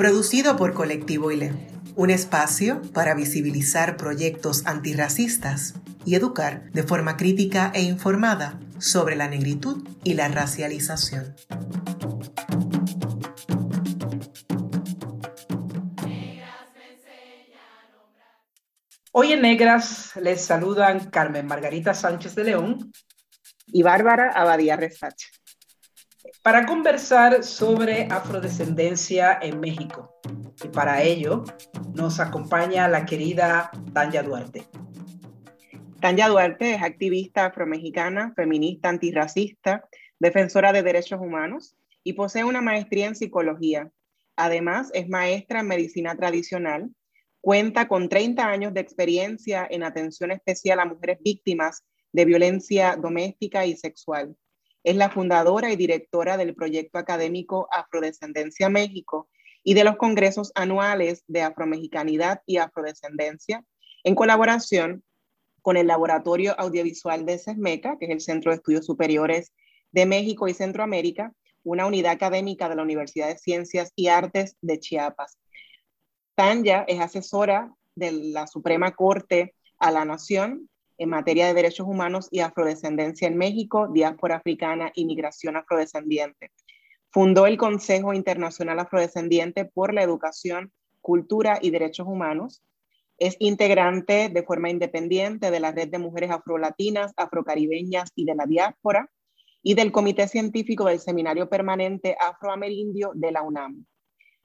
producido por Colectivo ILE, un espacio para visibilizar proyectos antirracistas y educar de forma crítica e informada sobre la negritud y la racialización. Hoy en Negras les saludan Carmen Margarita Sánchez de León y Bárbara Abadía Resacha para conversar sobre afrodescendencia en México. Y para ello nos acompaña la querida Tanya Duarte. Tanya Duarte es activista afromexicana, feminista antirracista, defensora de derechos humanos y posee una maestría en psicología. Además, es maestra en medicina tradicional, cuenta con 30 años de experiencia en atención especial a mujeres víctimas de violencia doméstica y sexual. Es la fundadora y directora del proyecto académico Afrodescendencia México y de los congresos anuales de afromexicanidad y afrodescendencia, en colaboración con el Laboratorio Audiovisual de CESMECA, que es el Centro de Estudios Superiores de México y Centroamérica, una unidad académica de la Universidad de Ciencias y Artes de Chiapas. Tanya es asesora de la Suprema Corte a la Nación en materia de derechos humanos y afrodescendencia en México, diáspora africana y migración afrodescendiente. Fundó el Consejo Internacional Afrodescendiente por la Educación, Cultura y Derechos Humanos. Es integrante de forma independiente de la Red de Mujeres Afrolatinas, Afrocaribeñas y de la Diáspora y del Comité Científico del Seminario Permanente Afroamerindio de la UNAM.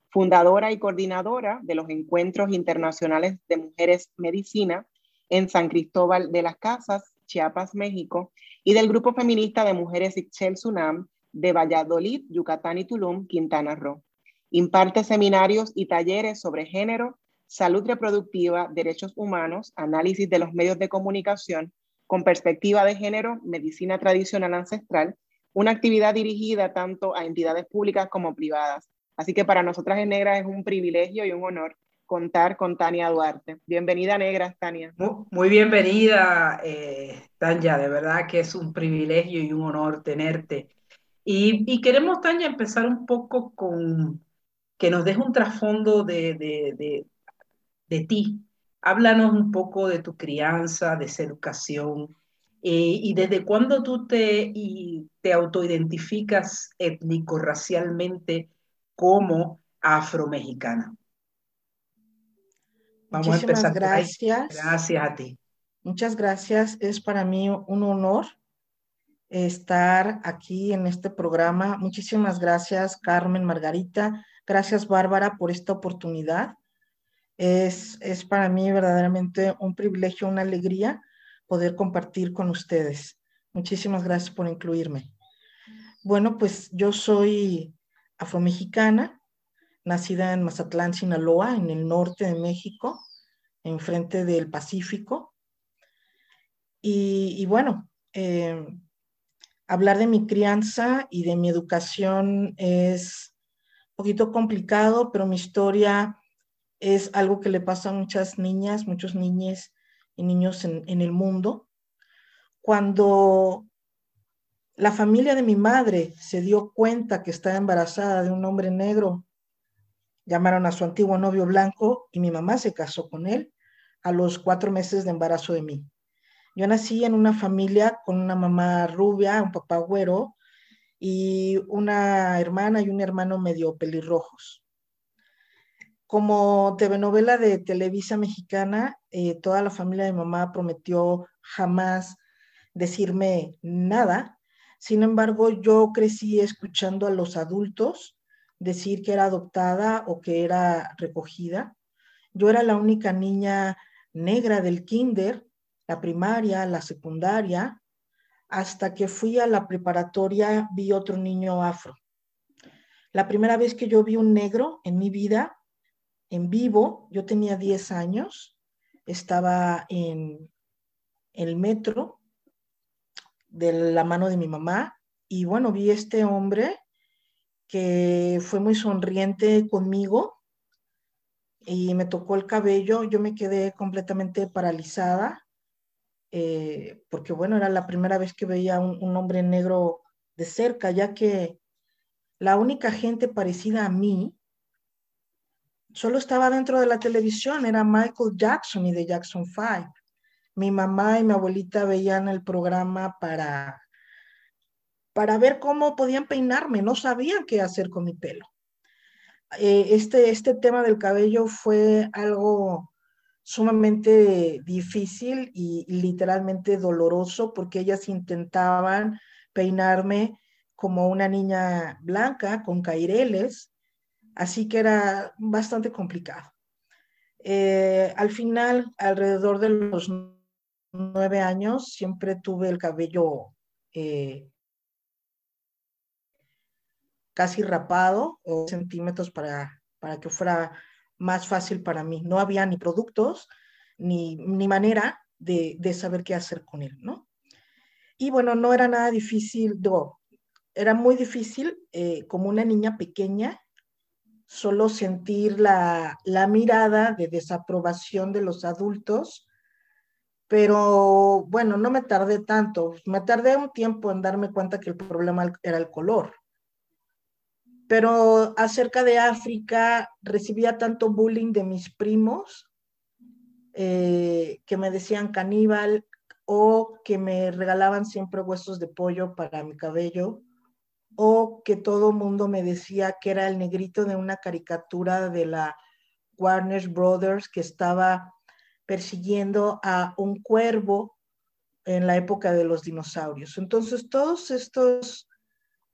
Fundadora y coordinadora de los Encuentros Internacionales de Mujeres Medicina en San Cristóbal de las Casas, Chiapas, México, y del Grupo Feminista de Mujeres Ixchel Sunam de Valladolid, Yucatán y Tulum, Quintana Roo. Imparte seminarios y talleres sobre género, salud reproductiva, derechos humanos, análisis de los medios de comunicación con perspectiva de género, medicina tradicional ancestral, una actividad dirigida tanto a entidades públicas como privadas. Así que para nosotras en Negra es un privilegio y un honor contar con Tania Duarte. Bienvenida, Negras, Tania. Muy, bienvenida, eh, Tania. De verdad que es un privilegio y un honor tenerte. Y, queremos, Tania, empezar un poco con que nos deje un trasfondo de, de, de, ti. Háblanos un poco de tu crianza, de esa educación, eh, y desde cuándo tú te, y te autoidentificas étnico-racialmente como afromexicana. Vamos a empezar. Gracias. Gracias a ti. Muchas gracias. Es para mí un honor estar aquí en este programa. Muchísimas gracias, Carmen, Margarita. Gracias, Bárbara, por esta oportunidad. Es, es para mí verdaderamente un privilegio, una alegría poder compartir con ustedes. Muchísimas gracias por incluirme. Bueno, pues yo soy afromexicana, nacida en Mazatlán, Sinaloa, en el norte de México, enfrente del Pacífico. Y, bueno, eh, hablar de mi crianza y de mi educación es un poquito complicado, pero mi historia es algo que le pasa a muchas niñas, muchos niños y niños en el mundo. Cuando la familia de mi madre se dio cuenta que estaba embarazada de un hombre negro Llamaron a su antiguo novio blanco y mi mamá se casó con él a los cuatro meses de embarazo de mí. Yo nací en una familia con una mamá rubia, un papá güero y una hermana y un hermano medio pelirrojos. Como telenovela de Televisa Mexicana, eh, toda la familia de mamá prometió jamás decirme nada. Sin embargo, yo crecí escuchando a los adultos decir que era adoptada o que era recogida. Yo era la única niña negra del kinder, la primaria, la secundaria, hasta que fui a la preparatoria vi otro niño afro. La primera vez que yo vi un negro en mi vida en vivo. Yo tenía 10 años, estaba en el metro de la mano de mi mamá y bueno, vi este hombre que fue muy sonriente conmigo y me tocó el cabello. Yo me quedé completamente paralizada eh, porque bueno, era la primera vez que veía un, un hombre negro de cerca, ya que la única gente parecida a mí solo estaba dentro de la televisión, era Michael Jackson y de Jackson 5. Mi mamá y mi abuelita veían el programa para, para ver cómo podían peinarme, no sabían qué hacer con mi pelo. Eh, este, este tema del cabello fue algo sumamente difícil y literalmente doloroso porque ellas intentaban peinarme como una niña blanca con caireles, así que era bastante complicado. Eh, al final, alrededor de los nueve años, siempre tuve el cabello eh, casi rapado o centímetros para, para que fuera más fácil para mí. No había ni productos ni, ni manera de, de, saber qué hacer con él, ¿no? Y bueno, no era nada difícil, no, era muy difícil eh, como una niña pequeña solo sentir la, la, mirada de desaprobación de los adultos, pero bueno, no me tardé tanto, me tardé un tiempo en darme cuenta que el problema era el color. Pero acerca de África, recibía tanto bullying de mis primos eh, que me decían caníbal o que me regalaban siempre huesos de pollo para mi cabello o que todo mundo me decía que era el negrito de una caricatura de la Warner Brothers que estaba persiguiendo a un cuervo en la época de los dinosaurios. Entonces, todos estos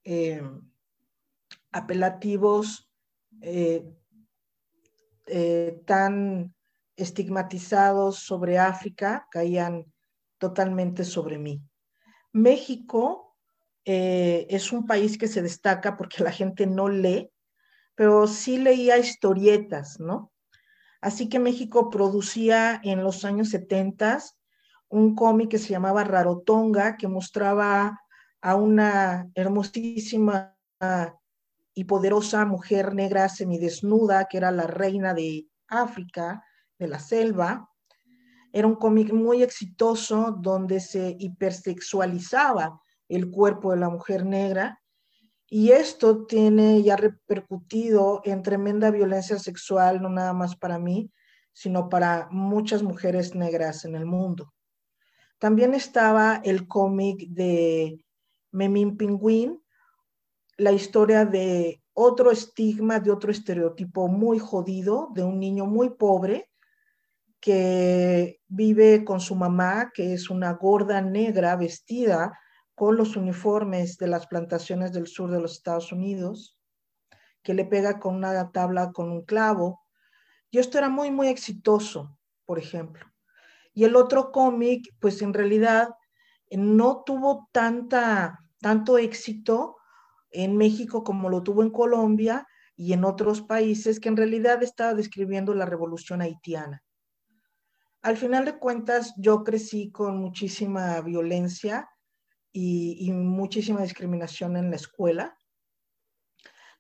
eh, apelativos eh, eh, tan estigmatizados sobre África caían totalmente sobre mí. México eh, es un país que se destaca porque la gente no lee, pero sí leía historietas, ¿no? Así que México producía en los años 70 un cómic que se llamaba Rarotonga, que mostraba a una hermosísima y poderosa mujer negra semidesnuda, que era la reina de África, de la selva. Era un cómic muy exitoso donde se hipersexualizaba el cuerpo de la mujer negra. Y esto tiene ya repercutido en tremenda violencia sexual, no nada más para mí, sino para muchas mujeres negras en el mundo. También estaba el cómic de Memín Pingüín, la historia de otro estigma, de otro estereotipo muy jodido, de un niño muy pobre que vive con su mamá, que es una gorda negra vestida con los uniformes de las plantaciones del sur de los Estados Unidos, que le pega con una tabla con un clavo. Y esto era muy, muy exitoso, por ejemplo. Y el otro cómic, pues en realidad no tuvo tanta, tanto éxito en México como lo tuvo en Colombia y en otros países, que en realidad estaba describiendo la revolución haitiana. Al final de cuentas, yo crecí con muchísima violencia y, muchísima discriminación en la escuela.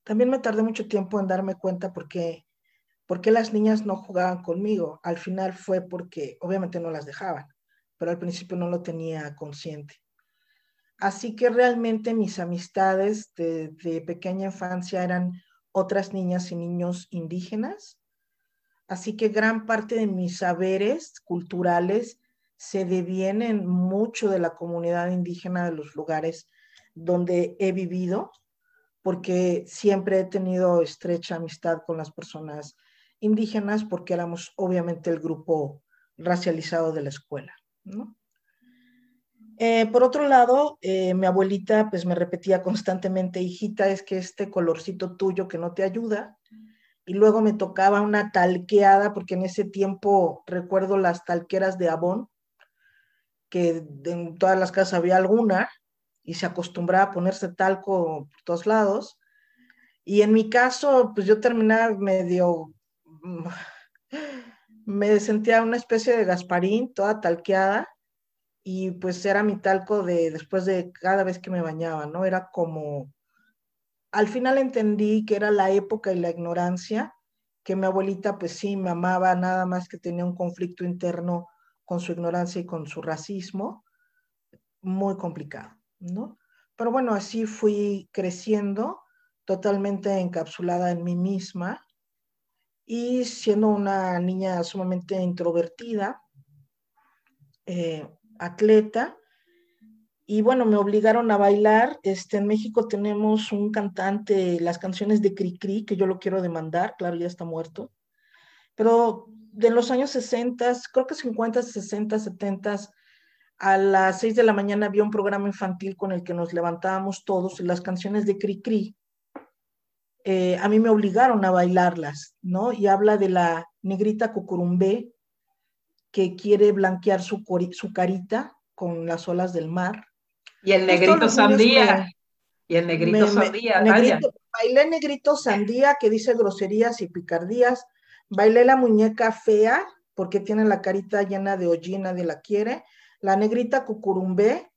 También me tardé mucho tiempo en darme cuenta porque, porque las niñas no jugaban conmigo. Al final fue porque obviamente no las dejaban, pero al principio no lo tenía consciente. Así que realmente mis amistades de, pequeña infancia eran otras niñas y niños indígenas. Así que gran parte de mis saberes culturales se devienen mucho de la comunidad indígena de los lugares donde he vivido, porque siempre he tenido estrecha amistad con las personas indígenas, porque éramos obviamente el grupo racializado de la escuela. Eh, por otro lado, eh, mi abuelita pues me repetía constantemente, hijita, es que este colorcito tuyo que no te ayuda, y luego me tocaba una talqueada, porque en ese tiempo recuerdo las talqueras de Avon, que en todas las casas había alguna y se acostumbraba a ponerse talco por todos lados. Y en mi caso, pues yo terminaba medio me sentía una especie de Gasparín, toda talqueada, y pues era mi talco de después de cada vez que me bañaba, ¿no? Era como, al final entendí que era la época y la ignorancia, que mi abuelita pues sí me amaba, nada más que tenía un conflicto interno con su ignorancia y con su racismo, muy complicado, ¿no? Pero bueno, así fui creciendo, totalmente encapsulada en mí misma y siendo una niña sumamente introvertida, eh, atleta, y bueno, me obligaron a bailar. Este, en México tenemos un cantante, las canciones de Cricri, que yo lo quiero demandar, claro, ya está muerto, pero de los años 60, creo que 50, 60, 70, a las 6 de la mañana había un programa infantil con el que nos levantábamos todos y las canciones de Cricri, eh, a mí me obligaron a bailarlas, ¿no? Y habla de la negrita cucurumbé que quiere blanquear su, su carita con las olas del mar. Y el negrito sandía. y el negrito sandía. bailé negrito sandía que dice groserías y picardías. Bailé la muñeca fea porque tiene la carita llena de hollín, nadie la quiere. La negrita cucurumbé,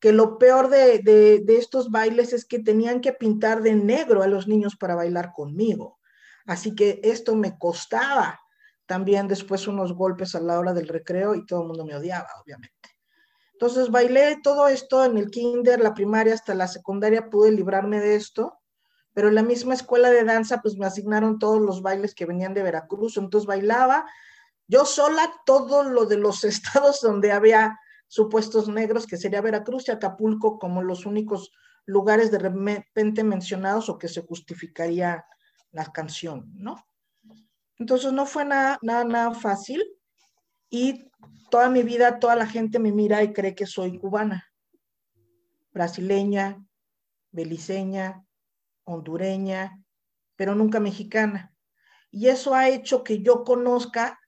que lo peor de, de, estos bailes es que tenían que pintar de negro a los niños para bailar conmigo. Así que esto me costaba también después unos golpes a la hora del recreo y todo el mundo me odiaba, obviamente. Entonces bailé todo esto en el kinder, la primaria hasta la secundaria pude librarme de esto, pero en la misma escuela de danza pues me asignaron todos los bailes que venían de Veracruz, entonces bailaba yo sola todo lo de los estados donde había supuestos negros, que sería Veracruz y Acapulco como los únicos lugares de repente mencionados o que se justificaría la canción, ¿no? Entonces no fue nada, nada, nada fácil y toda mi vida toda la gente me mira y cree que soy cubana, brasileña, beliceña, hondureña, pero nunca mexicana. Y eso ha hecho que yo conozca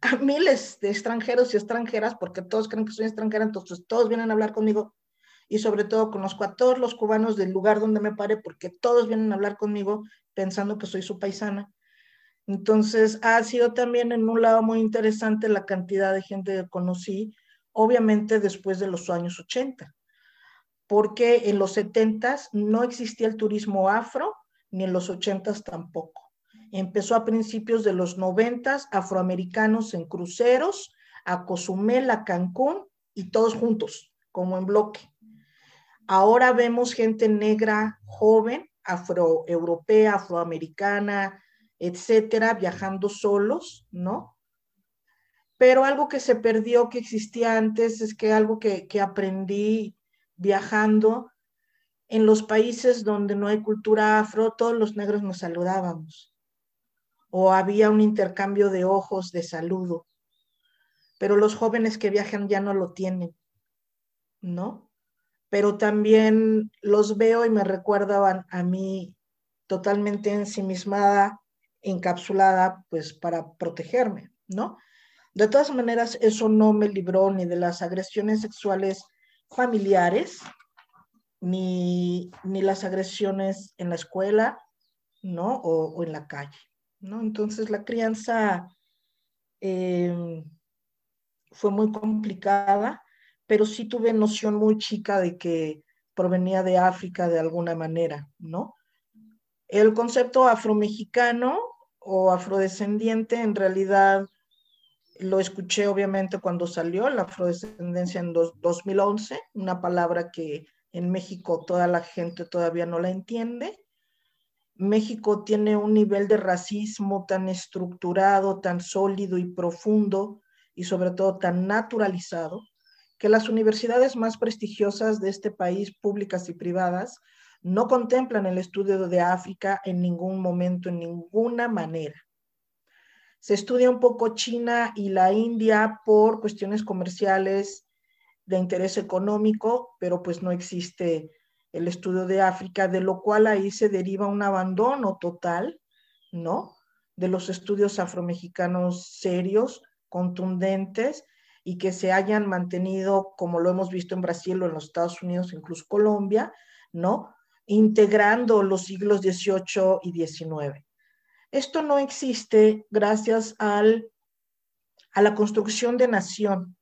a miles de extranjeros y extranjeras, porque todos creen que soy extranjera, entonces todos vienen a hablar conmigo. Y sobre todo conozco a todos los cubanos del lugar donde me pare, porque todos vienen a hablar conmigo pensando que soy su paisana. Entonces, ha sido también en un lado muy interesante la cantidad de gente que conocí, obviamente después de los años 80, porque en los 70 no existía el turismo afro, ni en los 80 tampoco. Empezó a principios de los 90 afroamericanos en cruceros, a Cozumel, a Cancún y todos juntos, como en bloque. Ahora vemos gente negra joven, afroeuropea, afroamericana, etcétera, viajando solos, ¿no? Pero algo que se perdió, que existía antes, es que algo que, que aprendí viajando en los países donde no hay cultura afro, todos los negros nos saludábamos. O había un intercambio de ojos, de saludo. Pero los jóvenes que viajan ya no lo tienen, ¿no? Pero también los veo y me recuerdan a mí totalmente ensimismada encapsulada pues para protegerme, ¿no? De todas maneras, eso no me libró ni de las agresiones sexuales familiares, ni, ni las agresiones en la escuela, ¿no? O, en la calle, ¿no? Entonces la crianza em, fue muy complicada, pero sí tuve noción muy chica de que provenía de África de alguna manera, ¿no? El concepto afromexicano o afrodescendiente, en realidad lo escuché obviamente cuando salió la afrodescendencia en 2011, una palabra que en México toda la gente todavía no la entiende. México tiene un nivel de racismo tan estructurado, tan sólido y profundo y sobre todo tan naturalizado que las universidades más prestigiosas de este país, públicas y privadas, no contemplan el estudio de África en ningún momento, en ninguna manera. Se estudia un poco China y la India por cuestiones comerciales de interés económico, pero pues no existe el estudio de África, de lo cual ahí se deriva un abandono total, ¿no? De los estudios afromexicanos serios, contundentes, y que se hayan mantenido, como lo hemos visto en Brasil o en los Estados Unidos, incluso Colombia, ¿no? Integrando los siglos XVIII y XIX. Esto no existe gracias al, a la construcción de nación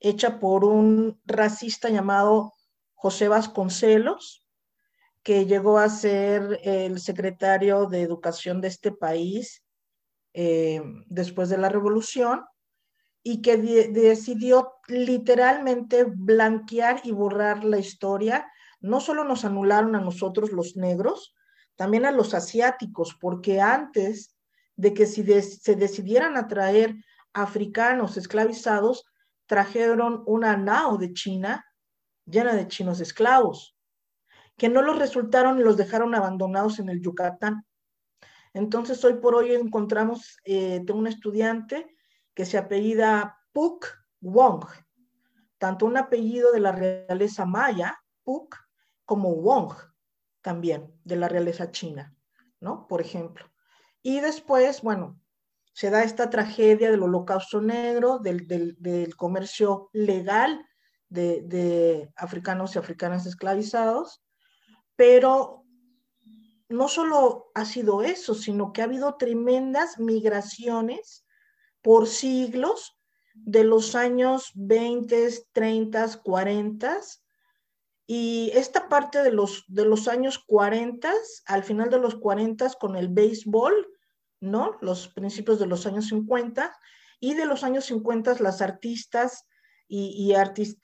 hecha por un racista llamado José Vasconcelos, que llegó a ser el secretario de educación de este país eh, después de la revolución y que decidió literalmente blanquear y borrar la historia. No solo nos anularon a nosotros los negros, también a los asiáticos, porque antes de que se decidieran a traer africanos esclavizados, trajeron una nao de China llena de chinos esclavos, que no los resultaron y los dejaron abandonados en el Yucatán. Entonces, hoy por hoy encontramos, eh, un estudiante que se apellida Puk Wong, tanto un apellido de la realeza maya, Puk, como Wong, también de la realeza china, ¿no? Por ejemplo. Y después, bueno, se da esta tragedia del holocausto negro, del, del, comercio legal de, de, africanos y africanas esclavizados, pero no solo ha sido eso, sino que ha habido tremendas migraciones por siglos de los años 20, 30, 40. Y esta parte de los, de los años 40, al final de los 40, con el béisbol, ¿no? Los principios de los años 50 y de los años 50 las artistas y,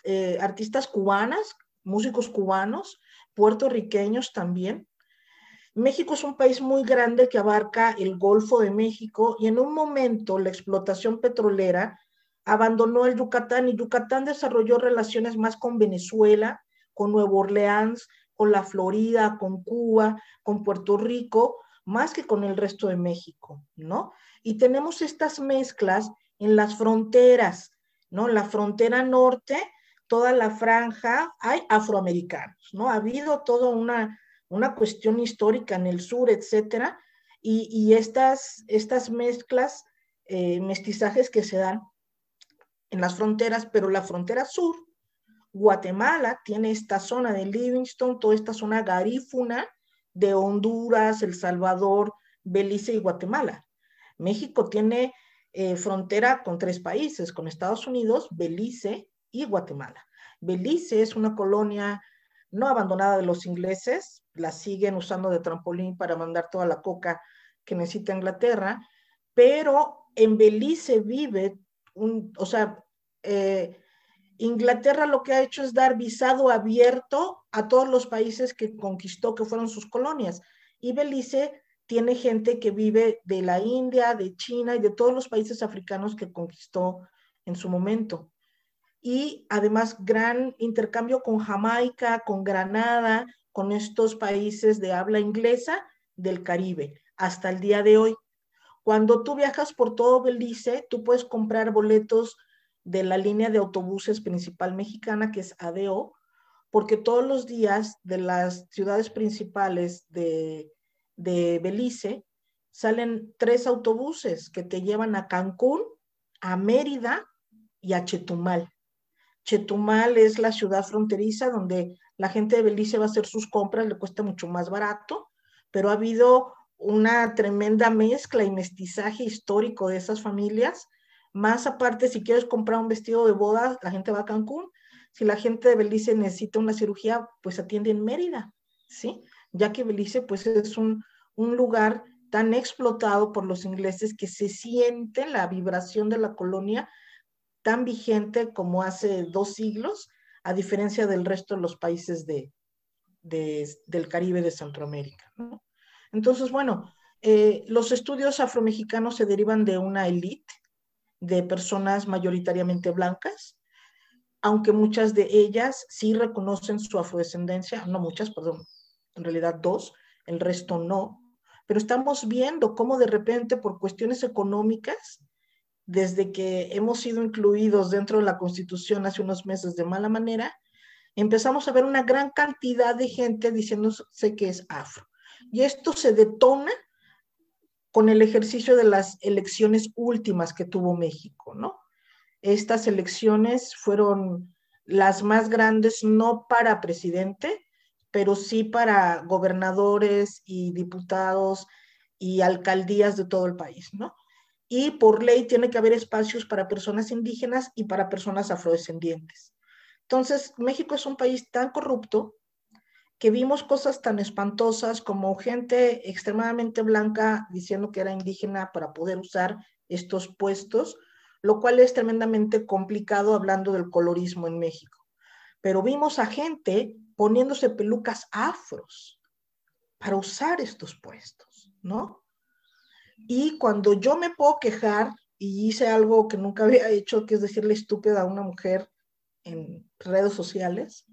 eh, artistas cubanas, músicos cubanos, puertorriqueños también. México es un país muy grande que abarca el Golfo de México y en un momento la explotación petrolera abandonó el Yucatán y Yucatán desarrolló relaciones más con Venezuela, con Nueva Orleans, con la Florida, con Cuba, con Puerto Rico, más que con el resto de México, ¿no? Y tenemos estas mezclas en las fronteras, ¿no? La frontera norte, toda la franja, hay afroamericanos, ¿no? Ha habido toda una, una cuestión histórica en el sur, etcétera, y, estas, estas mezclas, eh, mestizajes que se dan en las fronteras, pero la frontera sur, Guatemala tiene esta zona de Livingston, toda esta zona garífuna, de Honduras, El Salvador, Belice y Guatemala. México tiene eh, frontera con tres países, con Estados Unidos, Belice y Guatemala. Belice es una colonia no abandonada de los ingleses, la siguen usando de trampolín para mandar toda la coca que necesita Inglaterra, pero en Belice vive un, o sea, eh, Inglaterra lo que ha hecho es dar visado abierto a todos los países que conquistó, que fueron sus colonias. Y Belice tiene gente que vive de la India, de China y de todos los países africanos que conquistó en su momento. Y además gran intercambio con Jamaica, con Granada, con estos países de habla inglesa del Caribe, hasta el día de hoy. Cuando tú viajas por todo Belice, tú puedes comprar boletos de la línea de autobuses principal mexicana, que es ADO, porque todos los días de las ciudades principales de, de Belice salen tres autobuses que te llevan a Cancún, a Mérida y a Chetumal. Chetumal es la ciudad fronteriza donde la gente de Belice va a hacer sus compras, le cuesta mucho más barato, pero ha habido una tremenda mezcla y mestizaje histórico de esas familias más aparte, si quieres comprar un vestido de boda, la gente va a Cancún. Si la gente de Belice necesita una cirugía, pues atiende en Mérida, ¿sí? Ya que Belice, pues es un, un lugar tan explotado por los ingleses que se siente la vibración de la colonia tan vigente como hace dos siglos, a diferencia del resto de los países de, del Caribe de Centroamérica. ¿no? Entonces, bueno, eh, los estudios afromexicanos se derivan de una élite de personas mayoritariamente blancas, aunque muchas de ellas sí reconocen su afrodescendencia, no muchas, perdón, en realidad dos, el resto no, pero estamos viendo cómo de repente por cuestiones económicas, desde que hemos sido incluidos dentro de la Constitución hace unos meses de mala manera, empezamos a ver una gran cantidad de gente diciéndose que es afro. Y esto se detona con el ejercicio de las elecciones últimas que tuvo México, ¿no? Estas elecciones fueron las más grandes no para presidente, pero sí para gobernadores y diputados y alcaldías de todo el país, ¿no? Y por ley tiene que haber espacios para personas indígenas y para personas afrodescendientes. Entonces, México es un país tan corrupto que vimos cosas tan espantosas como gente extremadamente blanca diciendo que era indígena para poder usar estos puestos, lo cual es tremendamente complicado hablando del colorismo en México. Pero vimos a gente poniéndose pelucas afros para usar estos puestos, ¿no? Y cuando yo me puedo quejar y hice algo que nunca había hecho, que es decirle estúpida a una mujer en redes sociales,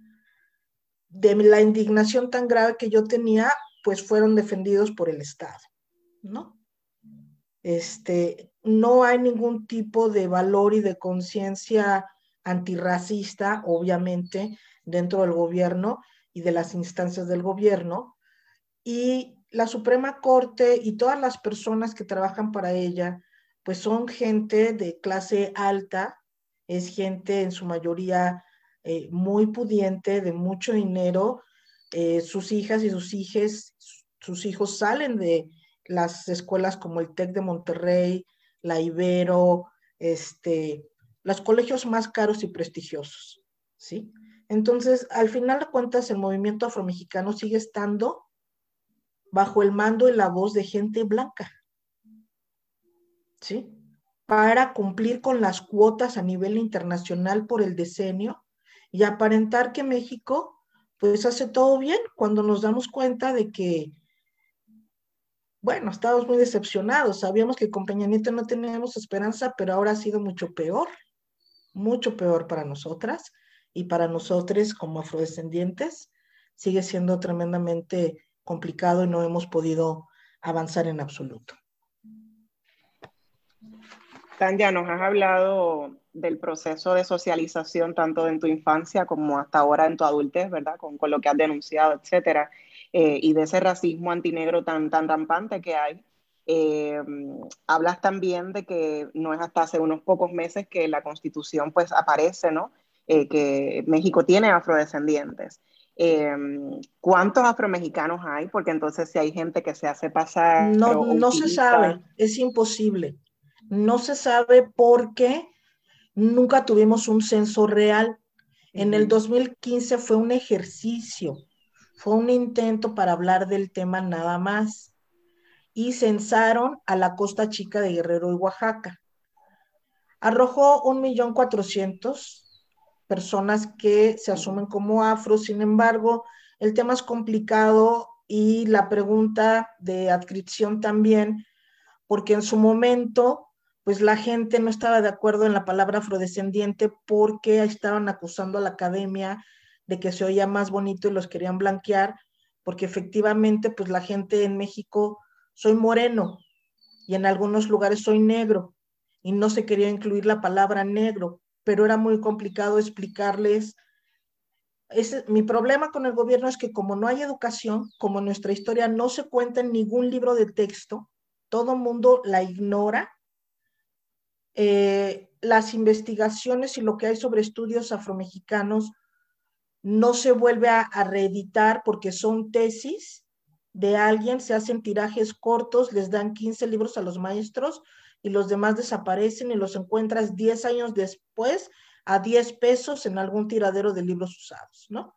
de la indignación tan grave que yo tenía, pues fueron defendidos por el Estado, ¿no? Este, no hay ningún tipo de valor y de conciencia antirracista, obviamente, dentro del gobierno y de las instancias del gobierno. Y la Suprema Corte y todas las personas que trabajan para ella, pues son gente de clase alta, es gente en su mayoría eh, muy pudiente, de mucho dinero. Eh, sus hijas y sus hijos, sus hijos salen de las escuelas como el TEC de Monterrey, la Ibero, este, los colegios más caros y prestigiosos, ¿sí? Entonces, al final de cuentas, el movimiento afromexicano sigue estando bajo el mando y la voz de gente blanca, ¿sí? Para cumplir con las cuotas a nivel internacional por el decenio y aparentar que México pues hace todo bien cuando nos damos cuenta de que, bueno, estábamos muy decepcionados, sabíamos que con Peña Nieto no teníamos esperanza, pero ahora ha sido mucho peor, mucho peor para nosotras y para nosotros como afrodescendientes, sigue siendo tremendamente complicado y no hemos podido avanzar en absoluto. Tanya, nos has hablado del proceso de socialización tanto en tu infancia como hasta ahora en tu adultez, ¿verdad? Con, lo que has denunciado, etcétera, eh, y de ese racismo antinegro tan, tan rampante que hay. Eh, hablas también de que no es hasta hace unos pocos meses que la constitución pues aparece, ¿no? Eh, que México tiene afrodescendientes. ¿Cuántos afromexicanos hay? Porque entonces si hay gente que se hace pasar... No, no se sabe, es imposible. No se sabe porque nunca tuvimos un censo real. En el 2015 fue un ejercicio, fue un intento para hablar del tema nada más. Y censaron a la costa chica de Guerrero y Oaxaca. Arrojó un millón cuatrocientos personas que se asumen como afro, sin embargo, el tema es complicado y la pregunta de adscripción también, porque en su momento pues la gente no estaba de acuerdo en la palabra afrodescendiente porque estaban acusando a la academia de que se oía más bonito y los querían blanquear, porque efectivamente pues la gente en México soy moreno y en algunos lugares soy negro y no se quería incluir la palabra negro, pero era muy complicado explicarles. mi problema con el gobierno es que como no hay educación, como nuestra historia no se cuenta en ningún libro de texto, todo mundo la ignora eh, las investigaciones y lo que hay sobre estudios afromexicanos no se vuelve a, reeditar porque son tesis de alguien, se hacen tirajes cortos, les dan 15 libros a los maestros y los demás desaparecen y los encuentras 10 años después a 10 pesos en algún tiradero de libros usados, ¿no?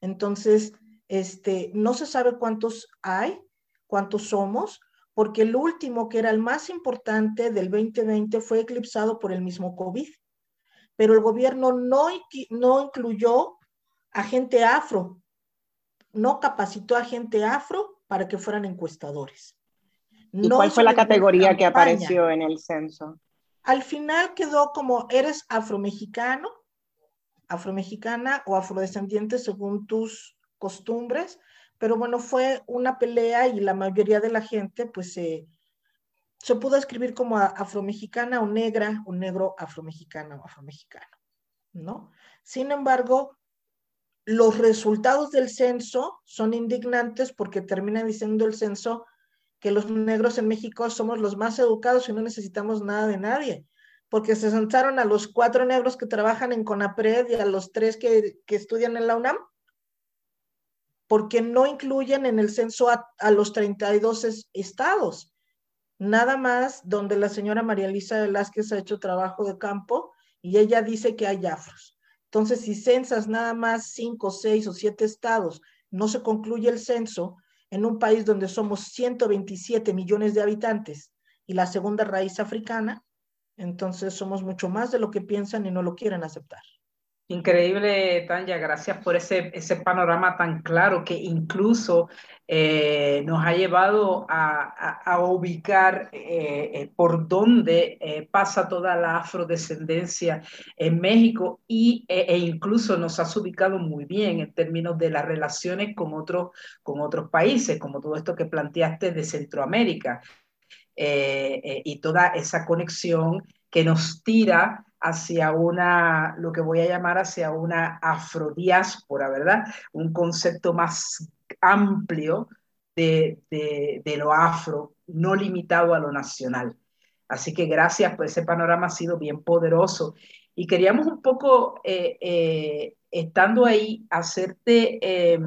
Entonces, este, no se sabe cuántos hay, cuántos somos, porque el último, que era el más importante del 2020, fue eclipsado por el mismo COVID. Pero el gobierno no, no incluyó a gente afro, no capacitó a gente afro para que fueran encuestadores. ¿Y cuál fue la categoría que apareció en el censo? Al final quedó como eres afromexicano, afromexicana o afrodescendiente según tus costumbres, pero bueno, fue una pelea y la mayoría de la gente pues se pudo escribir como afromexicana o negra o negro afromexicana o afromexicano, ¿no? Sin embargo, los resultados del censo son indignantes porque termina diciendo el censo que los negros en México somos los más educados y no necesitamos nada de nadie, porque se censaron a los cuatro negros que trabajan en CONAPRED y a los tres que, que estudian en la UNAM porque no incluyen en el censo a, los 32 estados. Nada más donde la señora María Elisa Velázquez ha hecho trabajo de campo y ella dice que hay afros. Entonces, si censas nada más 5, 6 o 7 estados, no se concluye el censo en un país donde somos 127 millones de habitantes y la segunda raíz africana, entonces somos mucho más de lo que piensan y no lo quieren aceptar. Increíble, Tanya, gracias por ese, ese panorama tan claro que incluso eh, nos ha llevado a, a, ubicar eh, eh, por dónde pasa toda la afrodescendencia en México y, e incluso nos has ubicado muy bien en términos de las relaciones con, otros con otros países, como todo esto que planteaste de Centroamérica. Y toda esa conexión que nos tira hacia una, lo que voy a llamar hacia una afrodiáspora, ¿verdad? Un concepto más amplio de, de, lo afro, no limitado a lo nacional. Así que gracias, pues ese panorama ha sido bien poderoso. Y queríamos un poco, eh, eh, estando ahí, hacerte eh,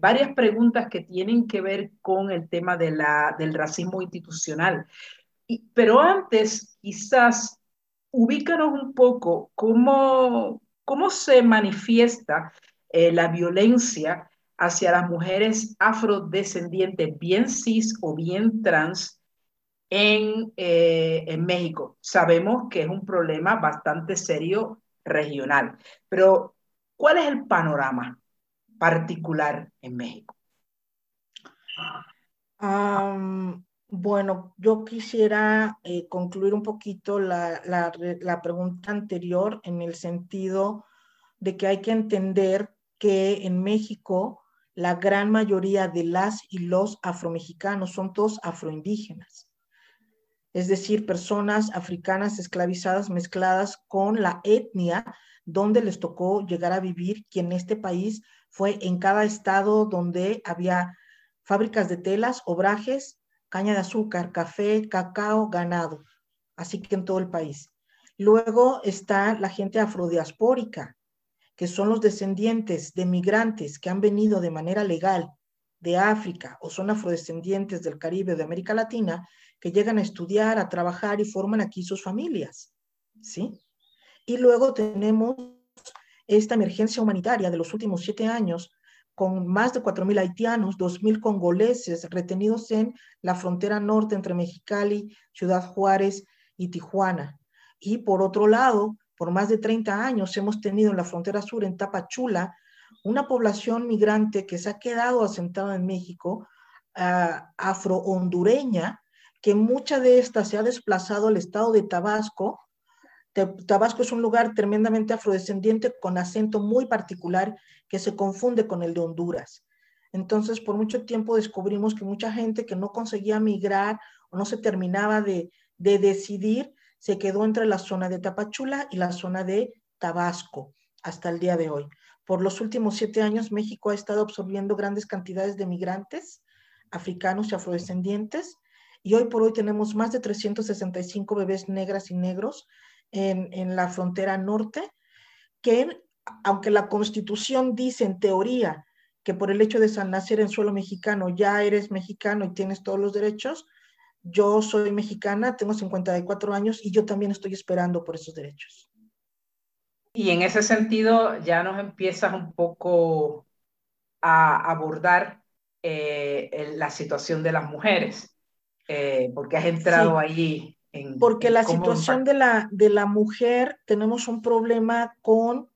varias preguntas que tienen que ver con el tema de la, del racismo institucional. Y, pero antes, quizás ubícanos un poco cómo, cómo se manifiesta eh, la violencia hacia las mujeres afrodescendientes, bien cis o bien trans, eh, en México. Sabemos que es un problema bastante serio regional, pero ¿cuál es el panorama particular en México? Bueno, yo quisiera eh, concluir un poquito la, pregunta anterior en el sentido de que hay que entender que en México la gran mayoría de las y los afromexicanos son todos afroindígenas, es decir, personas africanas esclavizadas mezcladas con la etnia donde les tocó llegar a vivir, que en este país fue en cada estado donde había fábricas de telas, obrajes, caña de azúcar, café, cacao, ganado, así que en todo el país. Luego está la gente afrodiaspórica, que son los descendientes de migrantes que han venido de manera legal de África o son afrodescendientes del Caribe o de América Latina, que llegan a estudiar, a trabajar y forman aquí sus familias. ¿Sí? Y luego tenemos esta emergencia humanitaria de los últimos siete años con más de 4.000 haitianos, 2.000 congoleses retenidos en la frontera norte entre Mexicali, Ciudad Juárez y Tijuana. Y por otro lado, por más de 30 años hemos tenido en la frontera sur, en Tapachula, una población migrante que se ha quedado asentada en México, uh, afro-hondureña, que mucha de esta se ha desplazado al estado de Tabasco Tabasco es un lugar tremendamente afrodescendiente con acento muy particular que se confunde con el de Honduras. Entonces, por mucho tiempo descubrimos que mucha gente que no conseguía migrar o no se terminaba de, de decidir, se quedó entre la zona de Tapachula y la zona de Tabasco hasta el día de hoy. Por los últimos siete años, México ha estado absorbiendo grandes cantidades de migrantes africanos y afrodescendientes y hoy por hoy tenemos más de 365 bebés negras y negros en, la frontera norte, que aunque la constitución dice en teoría que por el hecho de nacer en suelo mexicano ya eres mexicano y tienes todos los derechos, yo soy mexicana, tengo 54 años y yo también estoy esperando por esos derechos. Y en ese sentido ya nos empiezas un poco a abordar eh, la situación de las mujeres, eh, porque has entrado porque la situación de la, de la mujer, tenemos un problema con,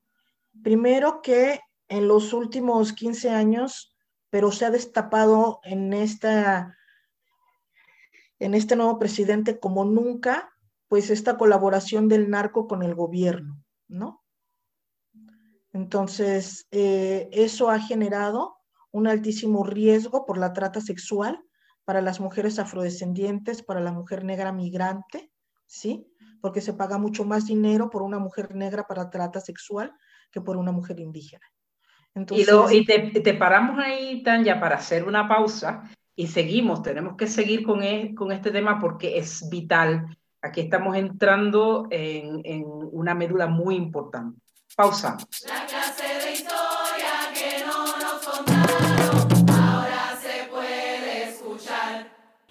primero que en los últimos 15 años, pero se ha destapado en, esta, en este nuevo presidente como nunca, pues esta colaboración del narco con el gobierno, ¿no? Entonces, eh, eso ha generado un altísimo riesgo por la trata sexual para las mujeres afrodescendientes, para la mujer negra migrante, ¿sí? Porque se paga mucho más dinero por una mujer negra para trata sexual que por una mujer indígena. Entonces, y, te, paramos ahí, Tanya, para hacer una pausa y seguimos. Tenemos que seguir con, e, con este tema porque es vital. Aquí estamos entrando en, en una médula muy importante. Pausamos.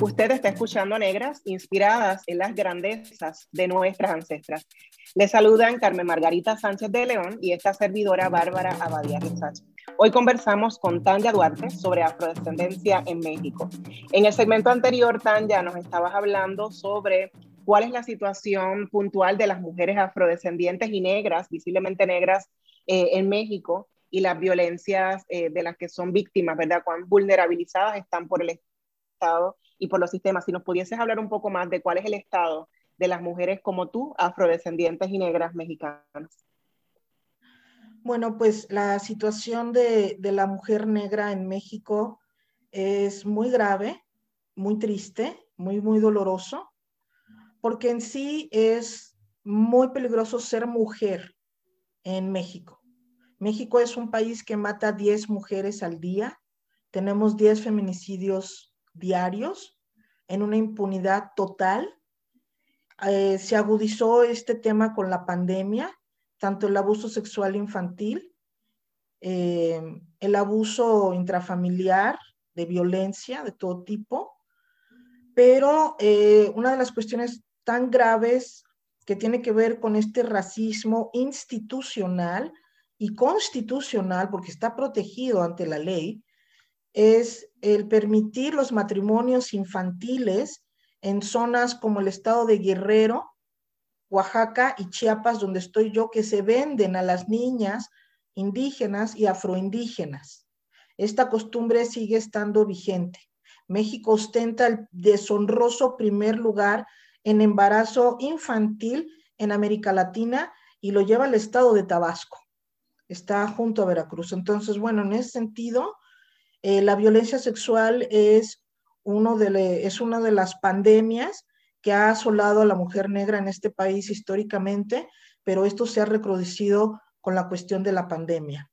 Usted está escuchando Negras, inspiradas en las grandezas de nuestras ancestras. Le saludan Carmen Margarita Sánchez de León y esta servidora Bárbara Abadía Rezach. Hoy conversamos con Tanya Duarte sobre afrodescendencia en México. En el segmento anterior, Tanya, nos estabas hablando sobre cuál es la situación puntual de las mujeres afrodescendientes y negras, visiblemente negras, eh, en México y las violencias eh, de las que son víctimas, ¿verdad? Cuán vulnerabilizadas están por el Estado y por los sistemas. Si nos pudieses hablar un poco más de cuál es el estado de las mujeres como tú, afrodescendientes y negras mexicanas. Bueno, pues la situación de, la mujer negra en México es muy grave, muy triste, muy, muy doloroso, porque en sí es muy peligroso ser mujer en México. México es un país que mata 10 mujeres al día. Tenemos 10 feminicidios diarios en una impunidad total. Eh, se agudizó este tema con la pandemia, tanto el abuso sexual infantil, eh, el abuso intrafamiliar, de violencia de todo tipo, pero eh, una de las cuestiones tan graves que tiene que ver con este racismo institucional y constitucional, porque está protegido ante la ley, es el permitir los matrimonios infantiles en zonas como el estado de Guerrero, Oaxaca y Chiapas, donde estoy yo, que se venden a las niñas indígenas y afroindígenas. Esta costumbre sigue estando vigente. México ostenta el deshonroso primer lugar en embarazo infantil en América Latina y lo lleva el estado de Tabasco. Está junto a Veracruz. Entonces, bueno, en ese sentido, eh, la violencia sexual es, uno de es una de las pandemias que ha asolado a la mujer negra en este país históricamente, pero esto se ha recrudecido con la cuestión de la pandemia.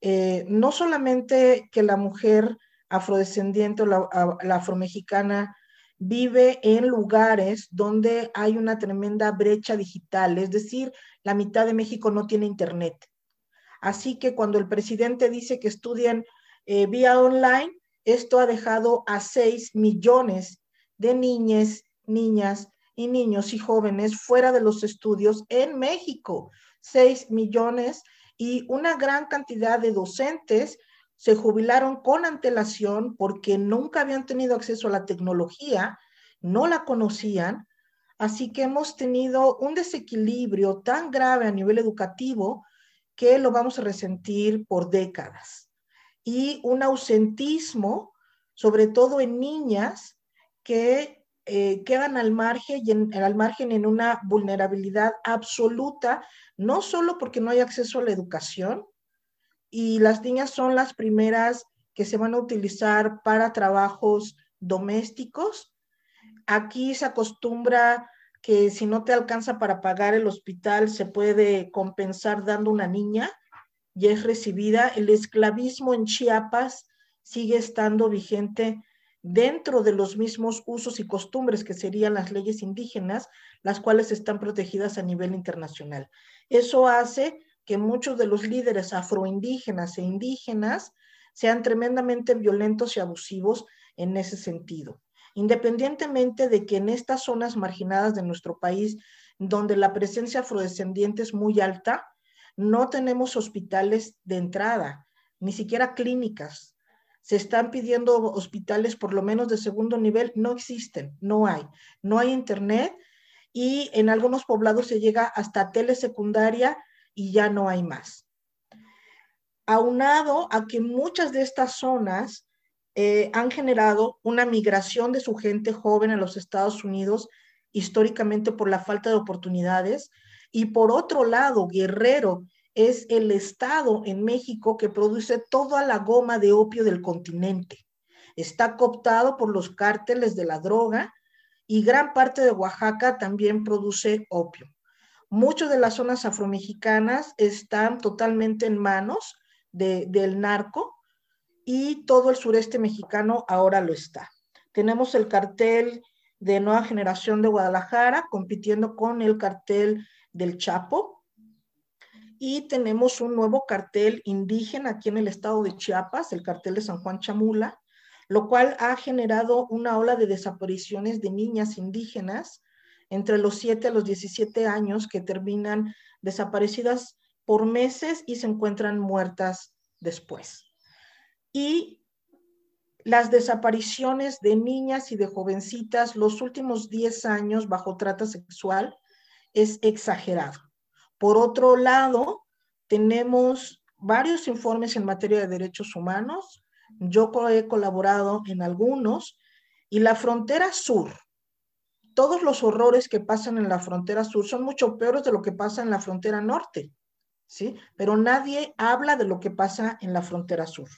Eh, no solamente que la mujer afrodescendiente o la, la afromexicana vive en lugares donde hay una tremenda brecha digital, es decir, la mitad de México no tiene internet. Así que cuando el presidente dice que estudian eh, vía online, esto ha dejado a 6 millones de niñas, niñas y niños y jóvenes fuera de los estudios en México. 6 millones y una gran cantidad de docentes se jubilaron con antelación porque nunca habían tenido acceso a la tecnología, no la conocían. Así que hemos tenido un desequilibrio tan grave a nivel educativo que lo vamos a resentir por décadas y un ausentismo, sobre todo en niñas que eh, quedan al margen, y en, al margen en una vulnerabilidad absoluta, no solo porque no hay acceso a la educación, y las niñas son las primeras que se van a utilizar para trabajos domésticos. Aquí se acostumbra que si no te alcanza para pagar el hospital, se puede compensar dando una niña y es recibida. El esclavismo en Chiapas sigue estando vigente dentro de los mismos usos y costumbres que serían las leyes indígenas, las cuales están protegidas a nivel internacional. Eso hace que muchos de los líderes afroindígenas e indígenas sean tremendamente violentos y abusivos en ese sentido. Independientemente de que en estas zonas marginadas de nuestro país, donde la presencia afrodescendiente es muy alta, no tenemos hospitales de entrada, ni siquiera clínicas. Se están pidiendo hospitales por lo menos de segundo nivel, no existen, no hay. No hay internet y en algunos poblados se llega hasta telesecundaria y ya no hay más. Aunado a que muchas de estas zonas eh, han generado una migración de su gente joven a los Estados Unidos históricamente por la falta de oportunidades, y por otro lado, Guerrero es el estado en México que produce toda la goma de opio del continente. Está cooptado por los cárteles de la droga y gran parte de Oaxaca también produce opio. Muchas de las zonas afromexicanas están totalmente en manos del narco y todo el sureste mexicano ahora lo está. Tenemos el cartel de Nueva Generación de Guadalajara compitiendo con el cartel del Chapo. Y tenemos un nuevo cartel indígena aquí en el estado de Chiapas, el cartel de San Juan Chamula, lo cual ha generado una ola de desapariciones de niñas indígenas entre los 7 a los 17 años que terminan desaparecidas por meses y se encuentran muertas después. Y las desapariciones de niñas y de jovencitas los últimos 10 años bajo trata sexual es exagerado. Por otro lado, tenemos varios informes en materia de derechos humanos. Yo he colaborado en algunos y la frontera sur, todos los horrores que pasan en la frontera sur son mucho peores de lo que pasa en la frontera norte, ¿sí? Pero nadie habla de lo que pasa en la frontera sur.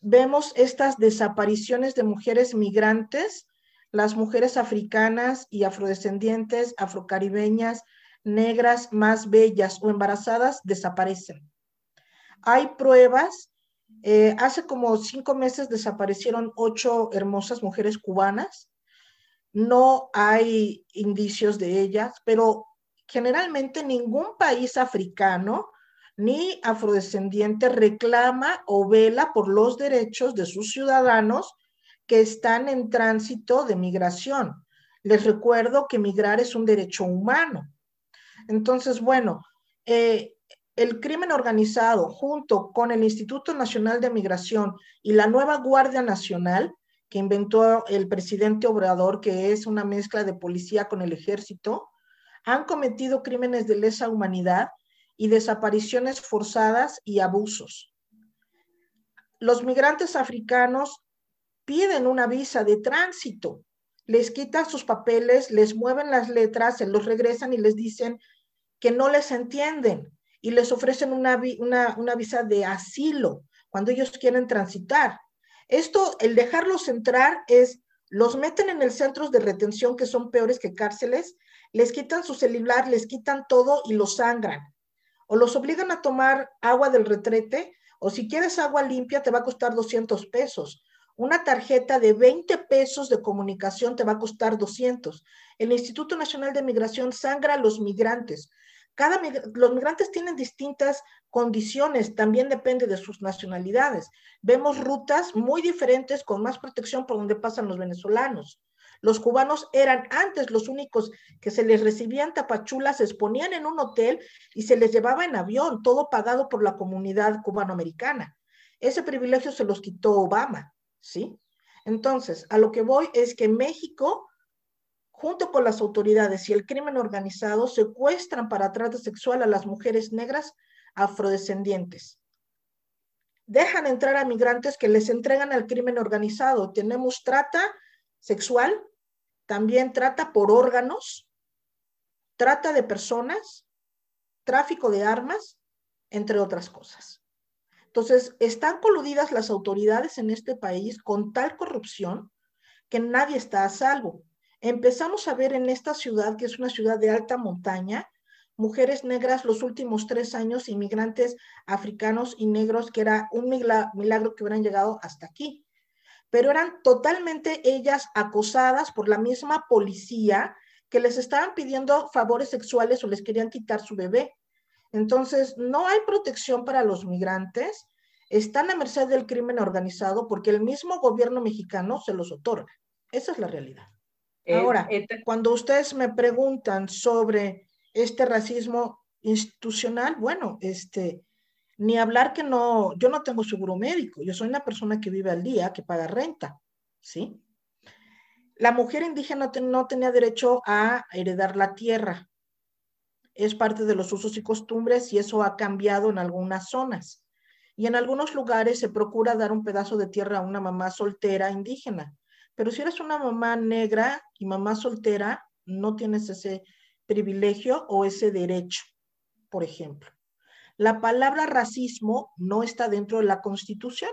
Vemos estas desapariciones de mujeres migrantes, las mujeres africanas y afrodescendientes, afrocaribeñas, negras más bellas o embarazadas desaparecen. Hay pruebas, eh, hace como cinco meses desaparecieron ocho hermosas mujeres cubanas no hay indicios de ellas, pero generalmente ningún país africano ni afrodescendiente reclama o vela por los derechos de sus ciudadanos que están en tránsito de migración. Les recuerdo que migrar es un derecho humano. Entonces, bueno, eh, el crimen organizado junto con el Instituto Nacional de Migración y la nueva Guardia Nacional que inventó el presidente Obrador, que es una mezcla de policía con el ejército, han cometido crímenes de lesa humanidad y desapariciones forzadas y abusos. Los migrantes africanos piden una visa de tránsito, les quitan sus papeles, les mueven las letras, se los regresan y les dicen que no les entienden y les ofrecen una, una, una visa de asilo cuando ellos quieren transitar. Esto, el dejarlos entrar es, los meten en el centros de retención que son peores que cárceles, les quitan su celular, les quitan todo y los sangran. O los obligan a tomar agua del retrete, o si quieres agua limpia te va a costar 200 pesos. Una tarjeta de 20 pesos de comunicación te va a costar 200. El Instituto Nacional de Migración sangra a los migrantes. Cada, los migrantes tienen distintas condiciones, también depende de sus nacionalidades. Vemos rutas muy diferentes con más protección por donde pasan los venezolanos. Los cubanos eran antes los únicos que se les recibían tapachulas, se exponían en un hotel y se les llevaba en avión, todo pagado por la comunidad cubanoamericana. Ese privilegio se los quitó Obama, ¿sí? Entonces, a lo que voy es que México junto con las autoridades y el crimen organizado, secuestran para trata sexual a las mujeres negras afrodescendientes. Dejan entrar a migrantes que les entregan al crimen organizado. Tenemos trata sexual, también trata por órganos, trata de personas, tráfico de armas, entre otras cosas. Entonces, están coludidas las autoridades en este país con tal corrupción que nadie está a salvo empezamos a ver en esta ciudad, que es una ciudad de alta montaña, mujeres negras los últimos tres años, inmigrantes africanos y negros, que era un milagro que hubieran llegado hasta aquí. Pero eran totalmente ellas acosadas por la misma policía que les estaban pidiendo favores sexuales o les querían quitar su bebé. Entonces, no hay protección para los migrantes, están a merced del crimen organizado porque el mismo gobierno mexicano se los otorga. Esa es la realidad. Eh, Ahora, este cuando ustedes me preguntan sobre este racismo institucional, bueno, este, ni hablar que no, yo no tengo seguro médico, yo soy una persona que vive al día, que paga renta, ¿sí? La mujer indígena no tenía derecho a heredar la tierra. Es parte de los usos y costumbres y eso ha cambiado en algunas zonas. Y en algunos lugares se procura dar un pedazo de tierra a una mamá soltera indígena. Pero si eres una mamá negra y mamá soltera, no tienes ese privilegio o ese derecho, por ejemplo. La palabra racismo no está dentro de la Constitución.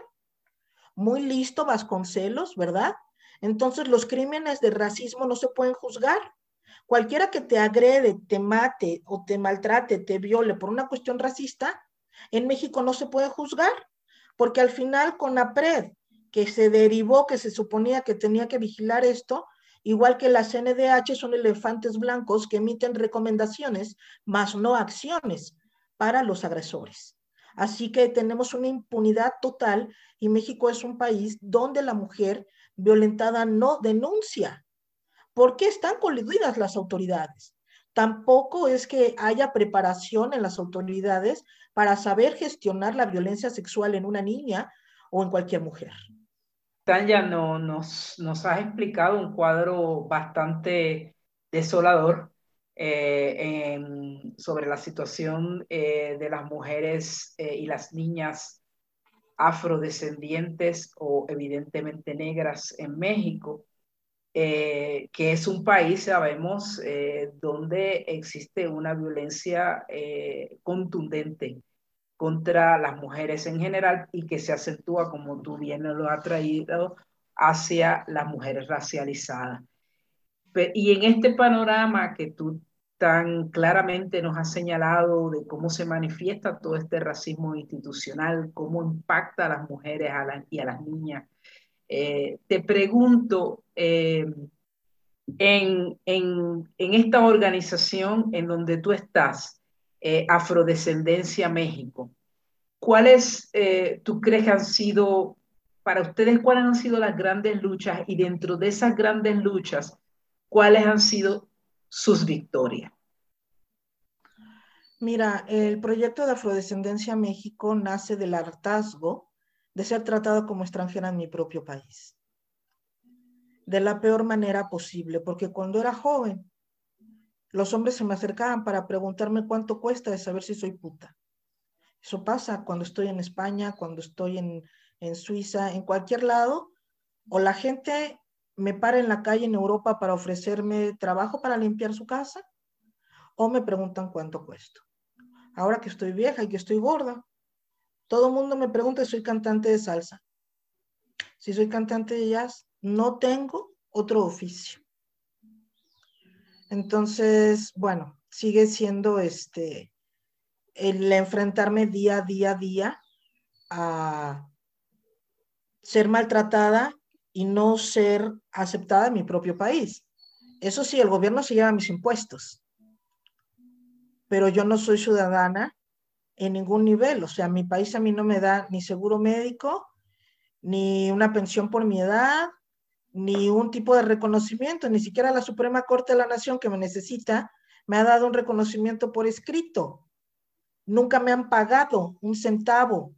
Muy listo Vasconcelos, ¿verdad? Entonces los crímenes de racismo no se pueden juzgar. Cualquiera que te agrede, te mate o te maltrate, te viole por una cuestión racista, en México no se puede juzgar, porque al final con APRED, que se derivó, que se suponía que tenía que vigilar esto, igual que la CNDH son elefantes blancos que emiten recomendaciones, más no acciones para los agresores. Así que tenemos una impunidad total y México es un país donde la mujer violentada no denuncia. ¿Por qué están coludidas las autoridades? Tampoco es que haya preparación en las autoridades para saber gestionar la violencia sexual en una niña o en cualquier mujer. Tanya, no, nos, nos has explicado un cuadro bastante desolador eh, sobre la situación eh, de las mujeres eh, y las niñas afrodescendientes o evidentemente negras en México, que es un país, sabemos, donde existe una violencia contundente contra las mujeres en general y que se acentúa, como tú bien lo has traído, hacia las mujeres racializadas. Y en este panorama que tú tan claramente nos ha señalado de cómo se manifiesta todo este racismo institucional, cómo impacta a las mujeres y a las niñas. Eh, te pregunto, eh, en, esta organización en donde tú estás, eh, Afrodescendencia México, ¿cuáles tú crees que han sido, para ustedes, cuáles han sido las grandes luchas y dentro de esas grandes luchas, cuáles han sido sus victorias? Mira, el proyecto de Afrodescendencia México nace del hartazgo de ser tratado como extranjera en mi propio país. De la peor manera posible, porque cuando era joven, los hombres se me acercaban para preguntarme cuánto cuesta de saber si soy puta. Eso pasa cuando estoy en España, cuando estoy en, en Suiza, en cualquier lado, o la gente me para en la calle en Europa para ofrecerme trabajo para limpiar su casa o me preguntan cuánto cuesto. Ahora que estoy vieja y que estoy gorda, todo el mundo me pregunta si soy cantante de salsa. Si soy cantante de jazz, no tengo otro oficio. Entonces, bueno, sigue siendo este el enfrentarme día a día a día a ser maltratada y no ser aceptada en mi propio país. Eso sí, el gobierno se lleva mis impuestos, pero yo no soy ciudadana en ningún nivel. O sea, mi país a mí no me da ni seguro médico, ni una pensión por mi edad, ni un tipo de reconocimiento, ni siquiera la Suprema Corte de la Nación que me necesita me ha dado un reconocimiento por escrito. Nunca me han pagado un centavo,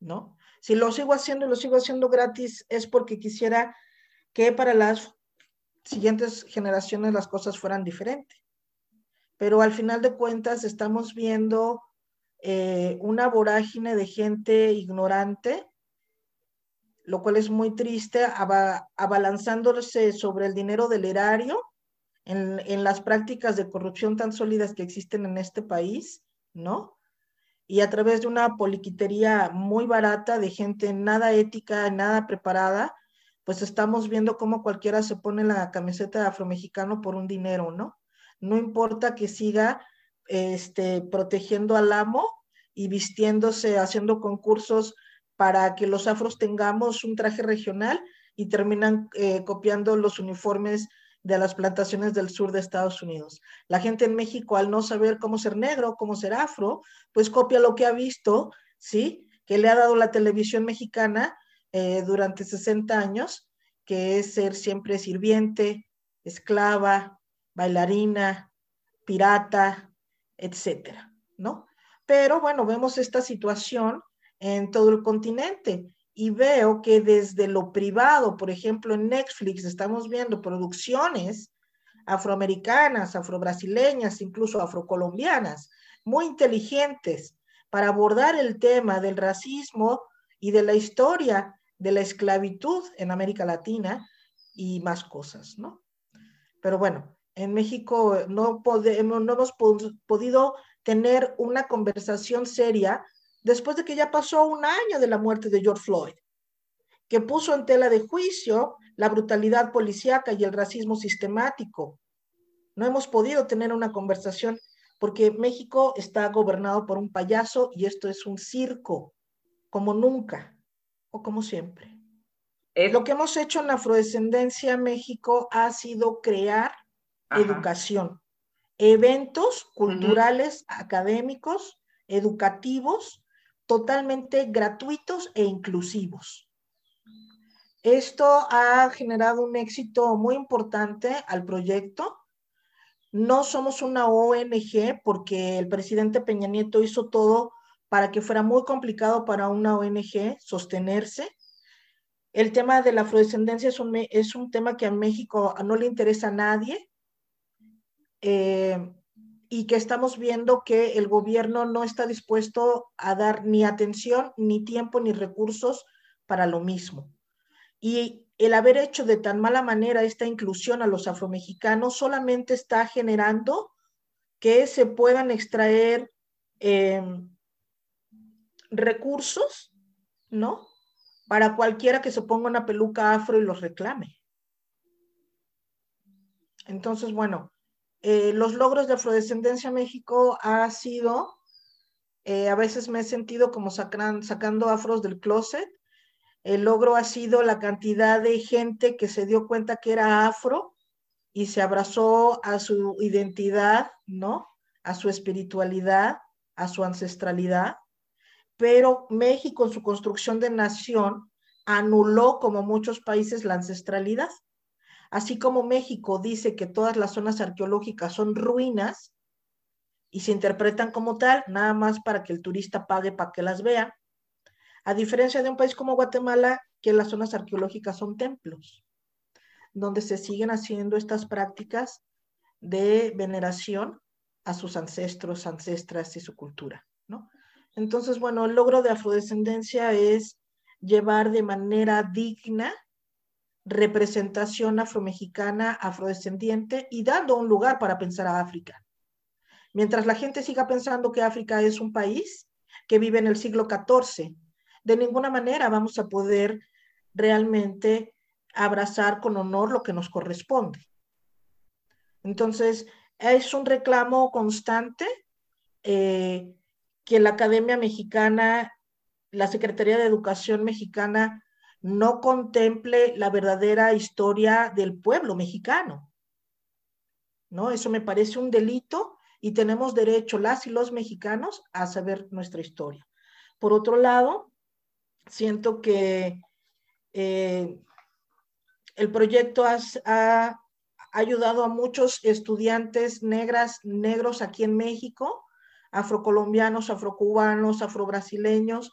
¿no? Si lo sigo haciendo y lo sigo haciendo gratis es porque quisiera que para las siguientes generaciones las cosas fueran diferentes. Pero al final de cuentas estamos viendo eh, una vorágine de gente ignorante, lo cual es muy triste, abalanzándose sobre el dinero del erario en, las prácticas de corrupción tan sólidas que existen en este país, ¿no? y a través de una poliquitería muy barata de gente nada ética, nada preparada, pues estamos viendo cómo cualquiera se pone la camiseta de afromexicano por un dinero, ¿no? No importa que siga este, protegiendo al amo y vistiéndose, haciendo concursos para que los afros tengamos un traje regional y terminan eh, copiando los uniformes de las plantaciones del sur de Estados Unidos. La gente en México, al no saber cómo ser negro, cómo ser afro, pues copia lo que ha visto, ¿sí? Que le ha dado la televisión mexicana eh, durante 60 años, que es ser siempre sirviente, esclava, bailarina, pirata, etcétera, ¿no? Pero bueno, vemos esta situación en todo el continente y veo que desde lo privado, por ejemplo, en Netflix estamos viendo producciones afroamericanas, afrobrasileñas, incluso afrocolombianas, muy inteligentes para abordar el tema del racismo y de la historia de la esclavitud en América Latina y más cosas, ¿no? Pero bueno, en México no, podemos, no hemos podido tener una conversación seria después de que ya pasó un año de la muerte de George Floyd, que puso en tela de juicio la brutalidad policíaca y el racismo sistemático, No hemos podido tener una conversación porque México está gobernado por un payaso y esto es un circo, como nunca o como siempre. Lo que hemos hecho en la Afrodescendencia México ha sido crear educación, eventos culturales, académicos, educativos, totalmente gratuitos e inclusivos. Esto ha generado un éxito muy importante al proyecto. No somos una ONG porque el presidente Peña Nieto hizo todo para que fuera muy complicado para una ONG sostenerse. El tema de la afrodescendencia es un, es un tema que a México no le interesa a nadie eh, y que estamos viendo que el gobierno no está dispuesto a dar ni atención, ni tiempo, ni recursos para lo mismo. Y el haber hecho de tan mala manera esta inclusión a los afromexicanos solamente está generando que se puedan extraer eh, recursos, ¿no? Para cualquiera que se ponga una peluca afro y los reclame. Entonces, bueno, eh, los logros de Afrodescendencia México ha sido, eh, a veces me he sentido como sacando afros del closet. El logro ha sido la cantidad de gente que se dio cuenta que era afro y se abrazó a su identidad, ¿no? A su espiritualidad, a su ancestralidad pero México en su construcción de nación anuló, como muchos países, la ancestralidad. Así como México dice que todas las zonas arqueológicas son ruinas y se interpretan como tal, nada más para que el turista pague para que las vea, a diferencia de un país como Guatemala, que las zonas arqueológicas son templos, donde se siguen haciendo estas prácticas de veneración a sus ancestros, ancestras y su cultura, ¿no? Entonces, bueno, el logro de afrodescendencia es llevar de manera digna representación afromexicana, afrodescendiente y dando un lugar para pensar a África. Mientras la gente siga pensando que África es un país que vive en el siglo XIV, de ninguna manera vamos a poder realmente abrazar con honor lo que nos corresponde. Entonces, es un reclamo constante eh, que la Academia Mexicana, la Secretaría de Educación Mexicana, no contemple la verdadera historia del pueblo mexicano. ¿No? Eso me parece un delito y tenemos derecho, las y los mexicanos, a saber nuestra historia. Por otro lado, siento que eh, el proyecto ha ayudado a muchos estudiantes negras, negros aquí en México afrocolombianos, afrocubanos, afrobrasileños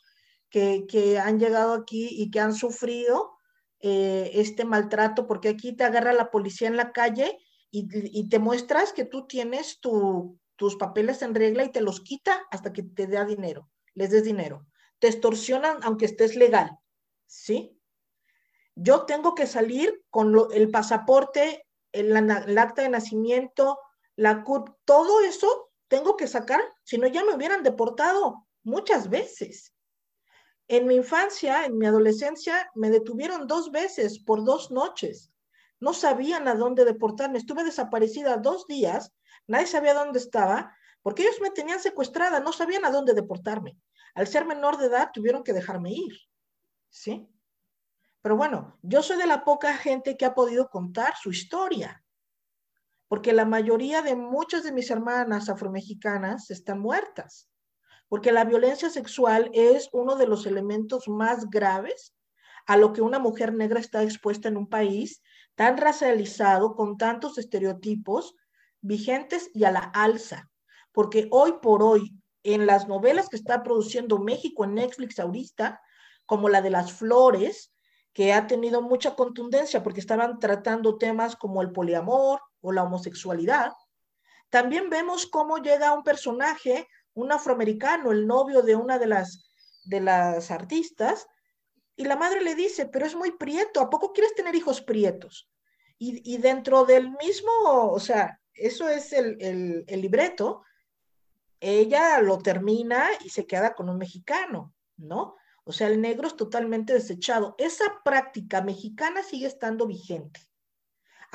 que, han llegado aquí y que han sufrido eh, este maltrato, porque aquí te agarra la policía en la calle y, te muestras que tú tienes tu, tus papeles en regla y te los quita hasta que te dé dinero, les des dinero. Te extorsionan aunque estés legal, ¿sí? Yo tengo que salir con el pasaporte, el, el, acta de nacimiento, la CUT, todo eso tengo que sacar, si no ya me hubieran deportado muchas veces. En mi infancia, en mi adolescencia, me detuvieron dos veces por dos noches. No sabían a dónde deportarme. Estuve desaparecida dos días, nadie sabía dónde estaba, porque ellos me tenían secuestrada, no sabían a dónde deportarme. Al ser menor de edad, tuvieron que dejarme ir. ¿Sí? Pero bueno, yo soy de la poca gente que ha podido contar su historia porque la mayoría de muchas de mis hermanas afromexicanas están muertas, porque la violencia sexual es uno de los elementos más graves a lo que una mujer negra está expuesta en un país tan racializado, con tantos estereotipos vigentes y a la alza, porque hoy por hoy, en las novelas que está produciendo México en Netflix ahorita, como la de las flores, que ha tenido mucha contundencia porque estaban tratando temas como el poliamor, o la homosexualidad, también vemos cómo llega un personaje, un afroamericano, el novio de una de las, de las artistas, y la madre le dice, pero es muy prieto, ¿a poco quieres tener hijos prietos? Y, dentro del mismo, o sea, eso es el, el, el libreto, ella lo termina y se queda con un mexicano, ¿no? O sea, el negro es totalmente desechado. Esa práctica mexicana sigue estando vigente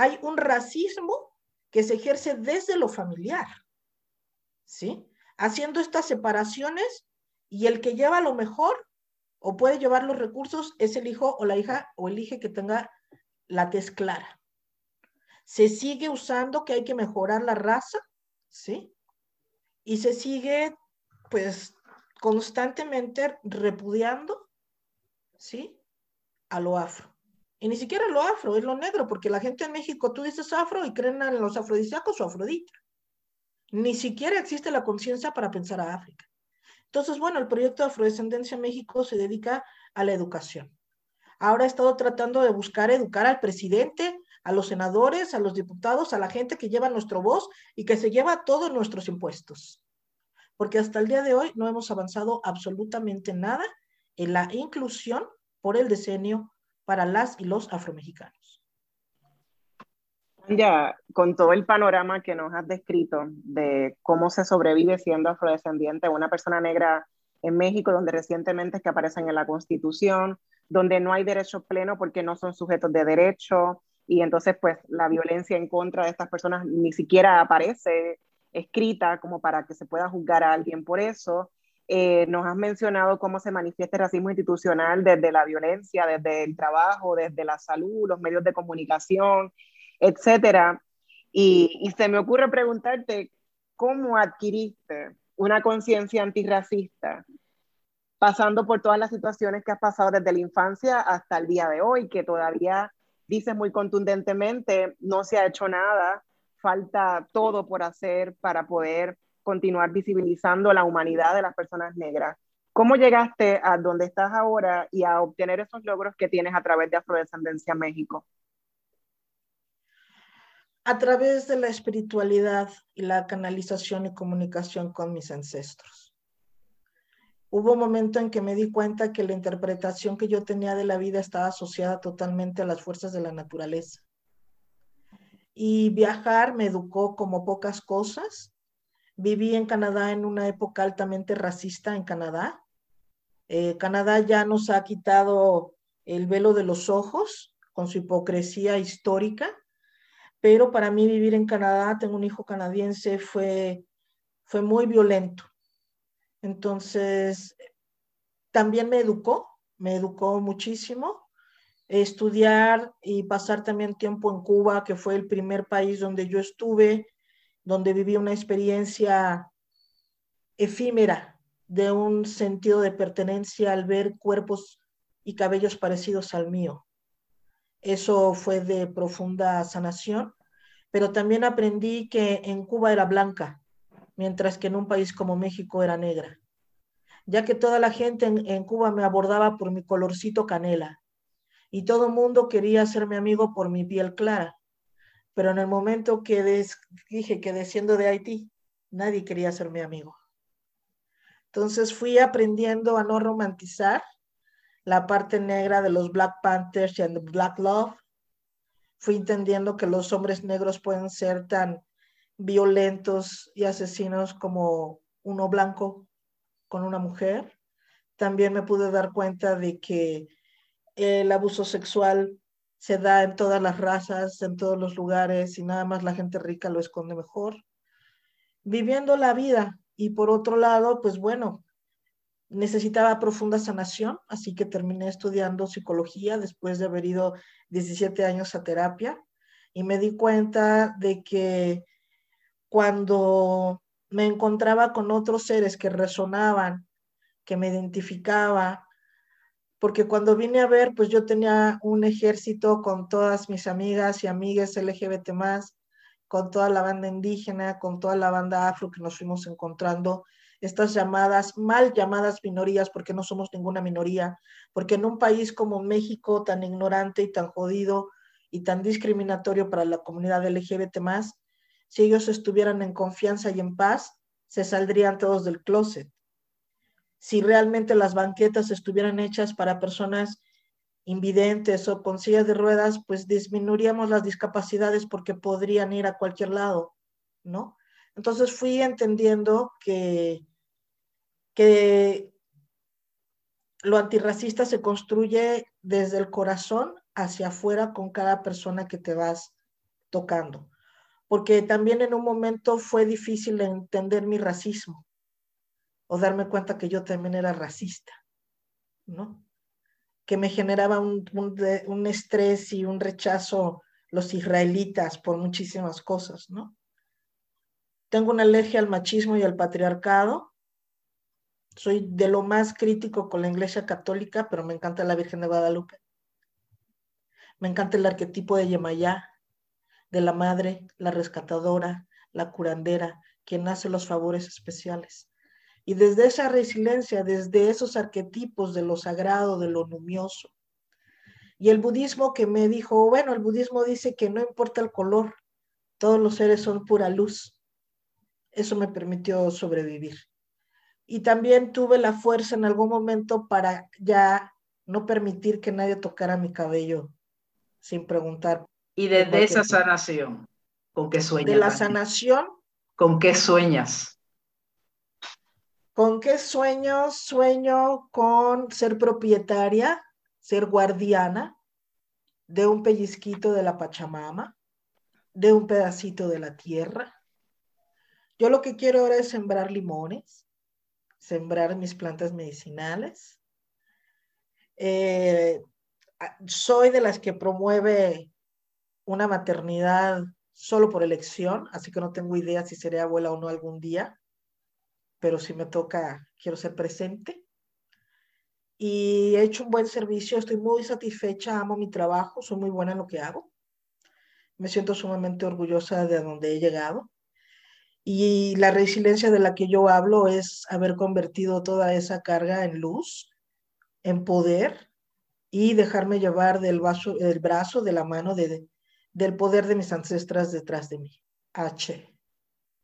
hay un racismo que se ejerce desde lo familiar, ¿sí? Haciendo estas separaciones y el que lleva lo mejor o puede llevar los recursos es el hijo o la hija o elige que tenga la tez clara. Se sigue usando que hay que mejorar la raza, ¿sí? Y se sigue, pues, constantemente repudiando, ¿sí? A lo afro. Y ni siquiera lo afro, es lo negro, porque la gente en México, tú dices afro y creen en los afrodisíacos o afrodita. Ni siquiera existe la conciencia para pensar a África. Entonces, bueno, el proyecto de Afrodescendencia México se dedica a la educación. Ahora he estado tratando de buscar educar al presidente, a los senadores, a los diputados, a la gente que lleva nuestro voz y que se lleva todos nuestros impuestos. Porque hasta el día de hoy no hemos avanzado absolutamente nada en la inclusión por el decenio para las y los afromexicanos. Ya, con todo el panorama que nos has descrito de cómo se sobrevive siendo afrodescendiente, una persona negra en México, donde recientemente es que aparecen en la Constitución, donde no hay derecho pleno porque no son sujetos de derecho, y entonces pues la violencia en contra de estas personas ni siquiera aparece escrita como para que se pueda juzgar a alguien por eso. Eh, nos has mencionado cómo se manifiesta el racismo institucional desde la violencia, desde el trabajo, desde la salud, los medios de comunicación, etcétera. Y, se me ocurre preguntarte, ¿cómo adquiriste una conciencia antirracista pasando por todas las situaciones que has pasado desde la infancia hasta el día de hoy, que todavía dices muy contundentemente, no se ha hecho nada, falta todo por hacer para poder continuar visibilizando la humanidad de las personas negras. ¿Cómo llegaste a donde estás ahora y a obtener esos logros que tienes a través de Afrodescendencia México? A través de la espiritualidad y la canalización y comunicación con mis ancestros. Hubo un momento en que me di cuenta que la interpretación que yo tenía de la vida estaba asociada totalmente a las fuerzas de la naturaleza. Y viajar me educó como pocas cosas. Viví en Canadá en una época altamente racista en Canadá. Eh, Canadá ya nos ha quitado el velo de los ojos con su hipocresía histórica pero para mí vivir en Canadá, tengo un hijo canadiense, fue, fue muy violento. Entonces, también me educó, me educó muchísimo. Estudiar y pasar también tiempo en Cuba, que fue el primer país donde yo estuve, donde viví una experiencia efímera de un sentido de pertenencia al ver cuerpos y cabellos parecidos al mío. Eso fue de profunda sanación, pero también aprendí que en Cuba era blanca, mientras que en un país como México era negra, ya que toda la gente en, Cuba me abordaba por mi colorcito canela y todo el mundo quería ser mi amigo por mi piel clara. Pero en el momento que dije que desciendo de Haití, nadie quería ser mi amigo. Entonces fui aprendiendo a no romantizar la parte negra de los Black Panthers y the Black Love, fui entendiendo que los hombres negros pueden ser tan violentos y asesinos como uno blanco con una mujer. También me pude dar cuenta de que el abuso sexual se da en todas las razas, en todos los lugares y nada más la gente rica lo esconde mejor. Viviendo la vida y por otro lado, pues bueno, necesitaba profunda sanación, así que terminé estudiando psicología después de haber ido 17 años a terapia. Y me di cuenta de que cuando me encontraba con otros seres que resonaban, que me identificaba, porque cuando vine a ver, pues yo tenía un ejército con todas mis amigas y amigas LGBT más, con toda la banda indígena, con toda la banda afro que nos fuimos encontrando estas llamadas, mal llamadas minorías, porque no somos ninguna minoría, porque en un país como México, tan ignorante y tan jodido y tan discriminatorio para la comunidad LGBT más, si ellos estuvieran en confianza y en paz, se saldrían todos del closet. Si realmente las banquetas estuvieran hechas para personas invidentes o con sillas de ruedas, pues disminuiríamos las discapacidades porque podrían ir a cualquier lado, ¿no? Entonces fui entendiendo que que lo antirracista se construye desde el corazón hacia afuera con cada persona que te vas tocando. porque también en un momento fue difícil entender mi racismo o darme cuenta que yo también era racista, ¿no? Que me generaba un, un, estrés y un rechazo los israelitas por muchísimas cosas, ¿no? Tengo una alergia al machismo y al patriarcado. Soy de lo más crítico con la iglesia católica, pero me encanta la Virgen de Guadalupe. Me encanta el arquetipo de Yemayá, de la madre, la rescatadora, la curandera, quien hace los favores especiales. Y desde esa resiliencia, desde esos arquetipos de lo sagrado, de lo numioso. Y el budismo que me dijo, bueno, el budismo dice que no importa el color, todos los seres son pura luz. Eso me permitió sobrevivir. Y también tuve la fuerza en algún momento para ya no permitir que nadie tocara mi cabello sin preguntar y desde esa sanación, ¿con qué sueñas? De la sanación. ¿Con qué sueñas? ¿Con qué sueño? Sueño con ser propietaria, ser guardiana de un pellizquito de la Pachamama, de un pedacito de la tierra. Yo lo que quiero ahora es sembrar limones, sembrar mis plantas medicinales. Eh, soy de las que promueve una maternidad solo por elección, así que no tengo idea si seré abuela o no algún día, pero si me toca, quiero ser presente. Y he hecho un buen servicio, estoy muy satisfecha, amo mi trabajo, soy muy buena en lo que hago. Me siento sumamente orgullosa de donde he llegado. Y la resiliencia de la que yo hablo es haber convertido toda esa carga en luz, en poder y dejarme llevar del, vaso, del brazo, de la mano de, del poder de mis ancestras detrás de mí. H.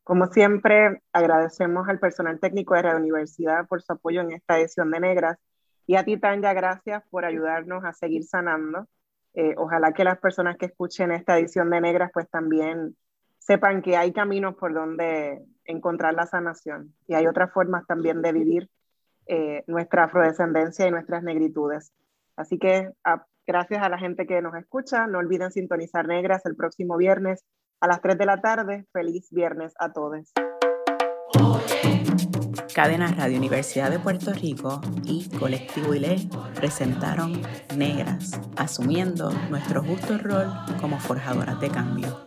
Como siempre, agradecemos al personal técnico de la Universidad por su apoyo en esta edición de Negras y a ti, Tanya, gracias por ayudarnos a seguir sanando. Eh, ojalá que las personas que escuchen esta edición de Negras pues también sepan que hay caminos por donde encontrar la sanación y hay otras formas también de vivir eh, nuestra afrodescendencia y nuestras negritudes. Así que Gracias a la gente que nos escucha. No olviden sintonizar Negras el próximo viernes a las 3 de la tarde. Feliz viernes a todos. Cadena Radio Universidad de Puerto Rico y Colectivo ILE presentaron Negras, asumiendo nuestro justo rol como forjadoras de cambio.